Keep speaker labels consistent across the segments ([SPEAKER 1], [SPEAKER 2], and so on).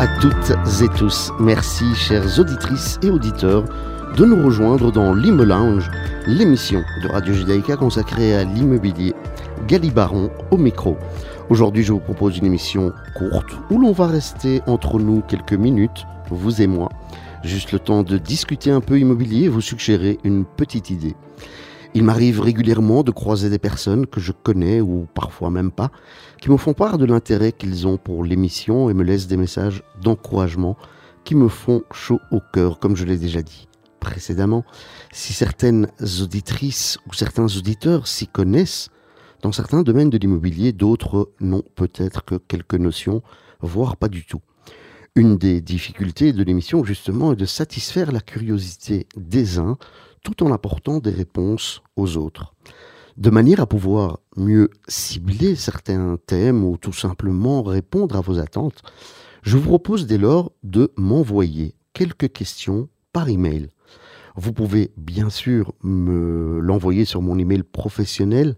[SPEAKER 1] À toutes et tous. Merci, chères auditrices et auditeurs, de nous rejoindre dans l'Imo Lounge, l'émission de Radio Judaïka consacrée à l'immobilier. Galibaron au micro. Aujourd'hui, je vous propose une émission courte où l'on va rester entre nous quelques minutes, vous et moi, juste le temps de discuter un peu immobilier et vous suggérer une petite idée. Il m'arrive régulièrement de croiser des personnes que je connais ou parfois même pas, qui me font part de l'intérêt qu'ils ont pour l'émission et me laissent des messages d'encouragement qui me font chaud au cœur, comme je l'ai déjà dit précédemment. Si certaines auditrices ou certains auditeurs s'y connaissent, dans certains domaines de l'immobilier, d'autres n'ont peut-être que quelques notions, voire pas du tout. Une des difficultés de l'émission, justement, est de satisfaire la curiosité des uns tout en apportant des réponses aux autres. De manière à pouvoir mieux cibler certains thèmes ou tout simplement répondre à vos attentes, je vous propose dès lors de m'envoyer quelques questions par email. Vous pouvez bien sûr me l'envoyer sur mon email professionnel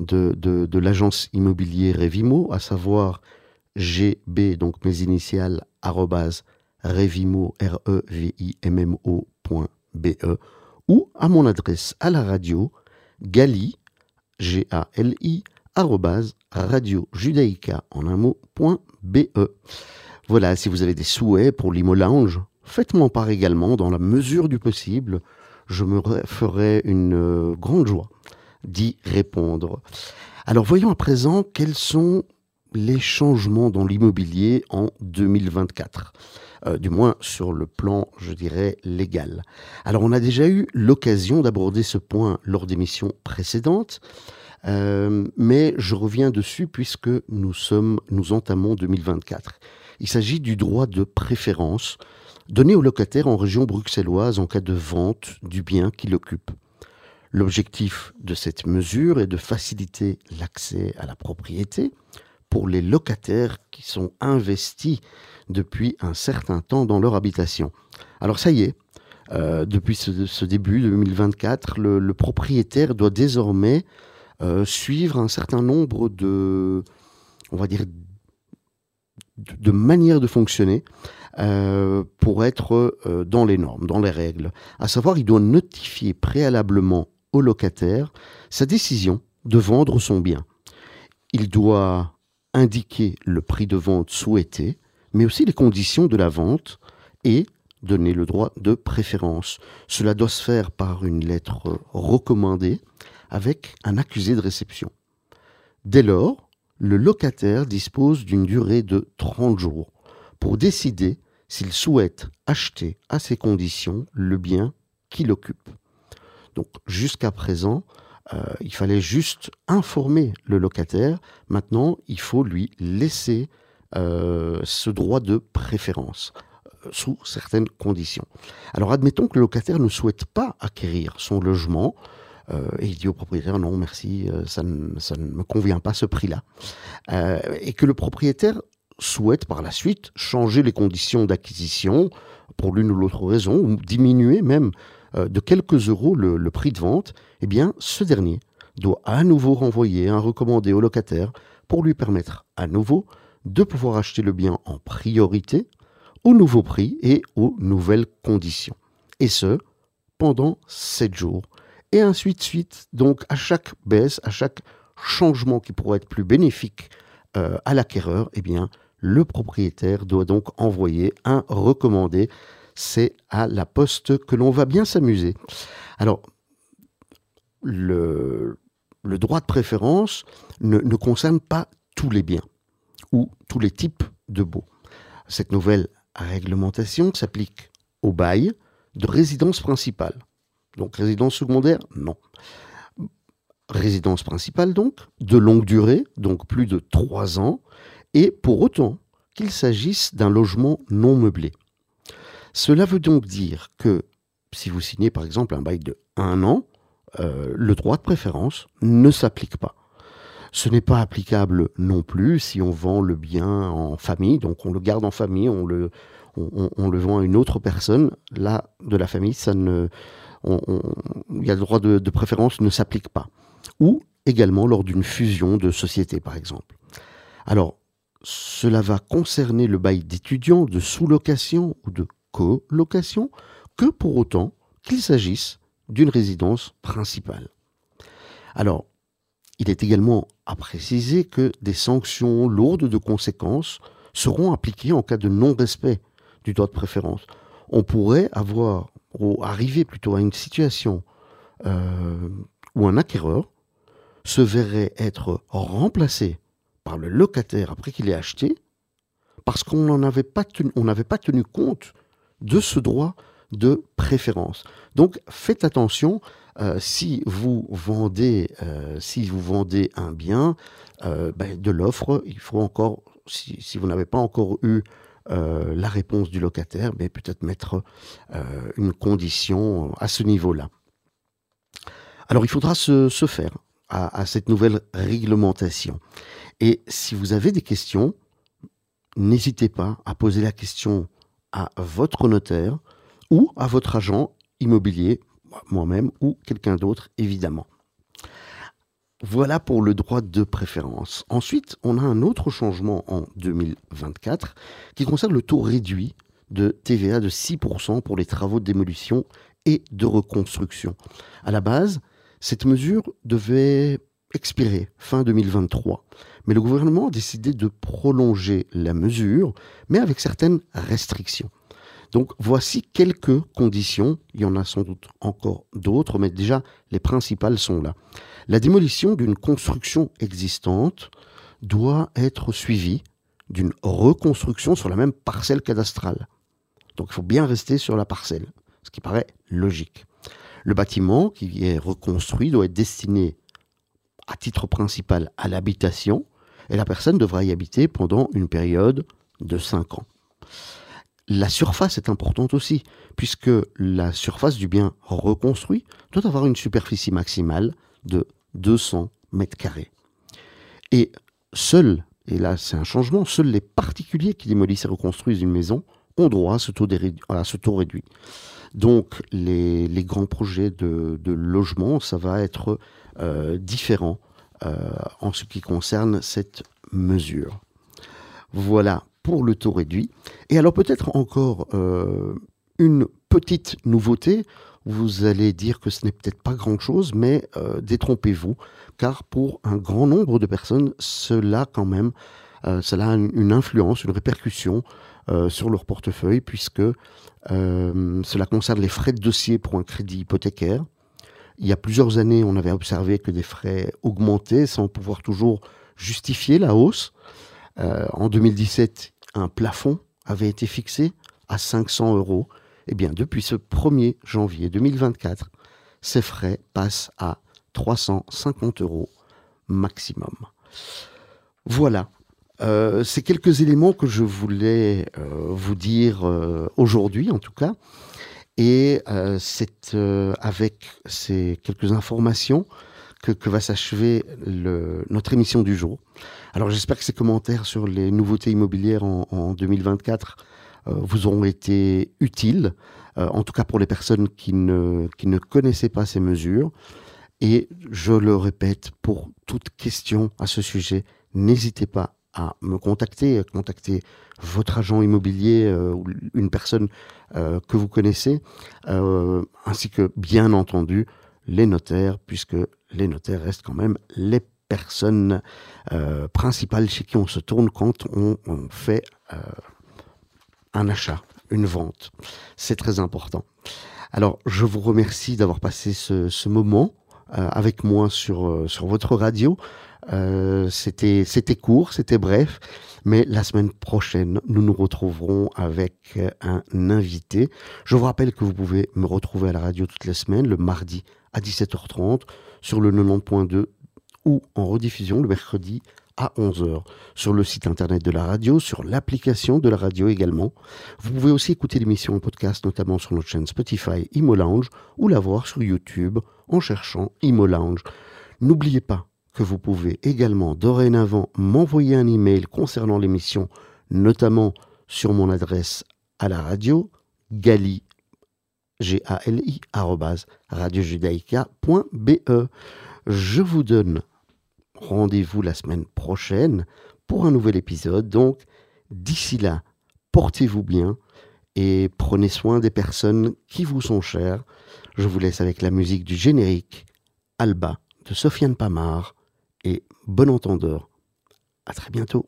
[SPEAKER 1] de, l'agence immobilière Revimo, à savoir gb, donc mes initiales, arrobase revimo, r e v i m m -E, ou à mon adresse à la radio, gali, G-A-L-I, arrobase radio judaïca en un mot, point B-E. Voilà, si vous avez des souhaits pour l'Imo Lounge, faites-moi part également dans la mesure du possible. Je me ferai une euh, grande joie d'y répondre. Alors voyons à présent quels sont les changements dans l'immobilier en 2024. Euh, du moins sur le plan, je dirais, légal. Alors on a déjà eu l'occasion d'aborder ce point lors d'émissions précédentes, euh, mais je reviens dessus puisque nous sommes, nous entamons 2024. Il s'agit du droit de préférence donné aux locataires en région bruxelloise en cas de vente du bien qu'il occupe. L'objectif de cette mesure est de faciliter l'accès à la propriété pour les locataires qui sont investis depuis un certain temps dans leur habitation. Alors ça y est, euh, depuis ce, début 2024, le, propriétaire doit désormais euh, suivre un certain nombre de, on va dire, de, manières de fonctionner euh, pour être dans les normes, dans les règles. À savoir, il doit notifier préalablement au locataire sa décision de vendre son bien. Il doit indiquer le prix de vente souhaité, mais aussi les conditions de la vente et donner le droit de préférence. Cela doit se faire par une lettre recommandée avec un accusé de réception. Dès lors, le locataire dispose d'une durée de 30 jours pour décider s'il souhaite acheter à ces conditions le bien qu'il occupe. Donc jusqu'à présent, euh, il fallait juste informer le locataire. Maintenant, il faut lui laisser euh, ce droit de préférence euh, sous certaines conditions. Alors admettons que le locataire ne souhaite pas acquérir son logement et il dit au propriétaire non merci, ça ne, me convient pas ce prix-là. et que le propriétaire souhaite par la suite changer les conditions d'acquisition pour l'une ou l'autre raison, ou diminuer même de quelques euros le, prix de vente, eh bien, ce dernier doit à nouveau renvoyer un recommandé au locataire pour lui permettre à nouveau de pouvoir acheter le bien en priorité, au nouveau prix et aux nouvelles conditions. Et ce, pendant 7 jours. Et ainsi de suite. Donc, à chaque baisse, à chaque changement qui pourrait être plus bénéfique euh, à l'acquéreur, eh bien, le propriétaire doit donc envoyer un recommandé c'est à la poste que l'on va bien s'amuser. Alors, le, droit de préférence ne, concerne pas tous les biens ou tous les types de baux. Cette nouvelle réglementation s'applique au bail de résidence principale. Donc résidence secondaire, non. Résidence principale donc, de longue durée, donc plus de trois ans, et pour autant qu'il s'agisse d'un logement non meublé. Cela veut donc dire que si vous signez par exemple un bail de un an, euh, le droit de préférence ne s'applique pas. Ce n'est pas applicable non plus si on vend le bien en famille, donc on le garde en famille, on le, vend à une autre personne. Là, de la famille, ça le droit de, de préférence ne s'applique pas. Ou également lors d'une fusion de sociétés, par exemple. Alors, cela va concerner le bail d'étudiants, de sous-location ou de colocation, que pour autant qu'il s'agisse d'une résidence principale. Alors, il est également à préciser que des sanctions lourdes de conséquences seront appliquées en cas de non-respect du droit de préférence. On pourrait avoir, ou arriver plutôt à une situation euh, où un acquéreur se verrait être remplacé par le locataire après qu'il ait acheté, parce qu'on n'avait pas, pas tenu compte de ce droit de préférence. Donc faites attention euh, si vous vendez euh, si vous vendez un bien euh, ben, de l'offre, il faut encore si, vous n'avez pas encore eu la réponse du locataire, ben, peut-être mettre une condition à ce niveau-là. Alors il faudra se, faire à, cette nouvelle réglementation. Et si vous avez des questions, n'hésitez pas à poser la question à votre notaire ou à votre agent immobilier, moi-même ou quelqu'un d'autre évidemment. Voilà pour le droit de préférence. Ensuite, on a un autre changement en 2024 qui concerne le taux réduit de TVA de 6% pour les travaux de démolition et de reconstruction. À la base, cette mesure devait expirer fin 2023, mais le gouvernement a décidé de prolonger la mesure, mais avec certaines restrictions. Donc voici quelques conditions, il y en a sans doute encore d'autres, mais déjà les principales sont là. La démolition d'une construction existante doit être suivie d'une reconstruction sur la même parcelle cadastrale. Donc il faut bien rester sur la parcelle, ce qui paraît logique. Le bâtiment qui est reconstruit doit être destiné à titre principal à l'habitation et la personne devra y habiter pendant une période de 5 ans. La surface est importante aussi, puisque la surface du bien reconstruit doit avoir une superficie maximale de 200 mètres carrés. Et seuls, et là c'est un changement, seuls les particuliers qui démolissent et reconstruisent une maison ont droit à ce taux, réduit. Donc les, grands projets de, logement, ça va être euh, différent euh, en ce qui concerne cette mesure. Voilà pour le taux réduit. Et alors peut-être encore euh, une petite nouveauté. Vous allez dire que ce n'est peut-être pas grand-chose, mais euh, détrompez-vous, car pour un grand nombre de personnes, cela quand même, euh, cela a une, influence, une répercussion sur leur portefeuille, puisque cela concerne les frais de dossier pour un crédit hypothécaire. Il y a plusieurs années, on avait observé que des frais augmentaient sans pouvoir toujours justifier la hausse. en 2017, un plafond avait été fixé à 500 euros. Eh bien, depuis ce 1er janvier 2024, ces frais passent à 350 euros maximum. Voilà, euh, c'est quelques éléments que je voulais euh, vous dire euh, aujourd'hui en tout cas. Et c'est avec ces quelques informations que, va s'achever notre émission du jour. Alors j'espère que ces commentaires sur les nouveautés immobilières en, 2024 euh, vous auront été utiles, euh, en tout cas pour les personnes qui ne, connaissaient pas ces mesures. Et je le répète, pour toute question à ce sujet, n'hésitez pas à me contacter, à contacter votre agent immobilier euh, ou une personne que vous connaissez, ainsi que bien entendu les notaires, puisque les notaires restent quand même les personnes euh, principales chez qui on se tourne quand on, fait euh, un achat, une vente. C'est très important. Alors, je vous remercie d'avoir passé ce, moment euh, avec moi sur, sur votre radio. c'était, c'était court, c'était bref, mais la semaine prochaine, nous nous retrouverons avec un invité. Je vous rappelle que vous pouvez me retrouver à la radio toutes les semaines, le mardi à 17h30 sur le 90.2 ou en rediffusion le mercredi à 11h sur le site internet de la radio, sur l'application de la radio également. Vous pouvez aussi écouter l'émission en podcast, notamment sur notre chaîne Spotify Imo Lounge ou la voir sur YouTube en cherchant Imo Lounge. N'oubliez pas que vous pouvez également dorénavant m'envoyer un email concernant l'émission, notamment sur mon adresse à la radio, gali G-A-L-I, radiojudaïca.be. Je vous donne rendez-vous la semaine prochaine pour un nouvel épisode. Donc, d'ici là, portez-vous bien et prenez soin des personnes qui vous sont chères. Je vous laisse avec la musique du générique Alba de Sofiane Pamar et bon entendeur. À très bientôt.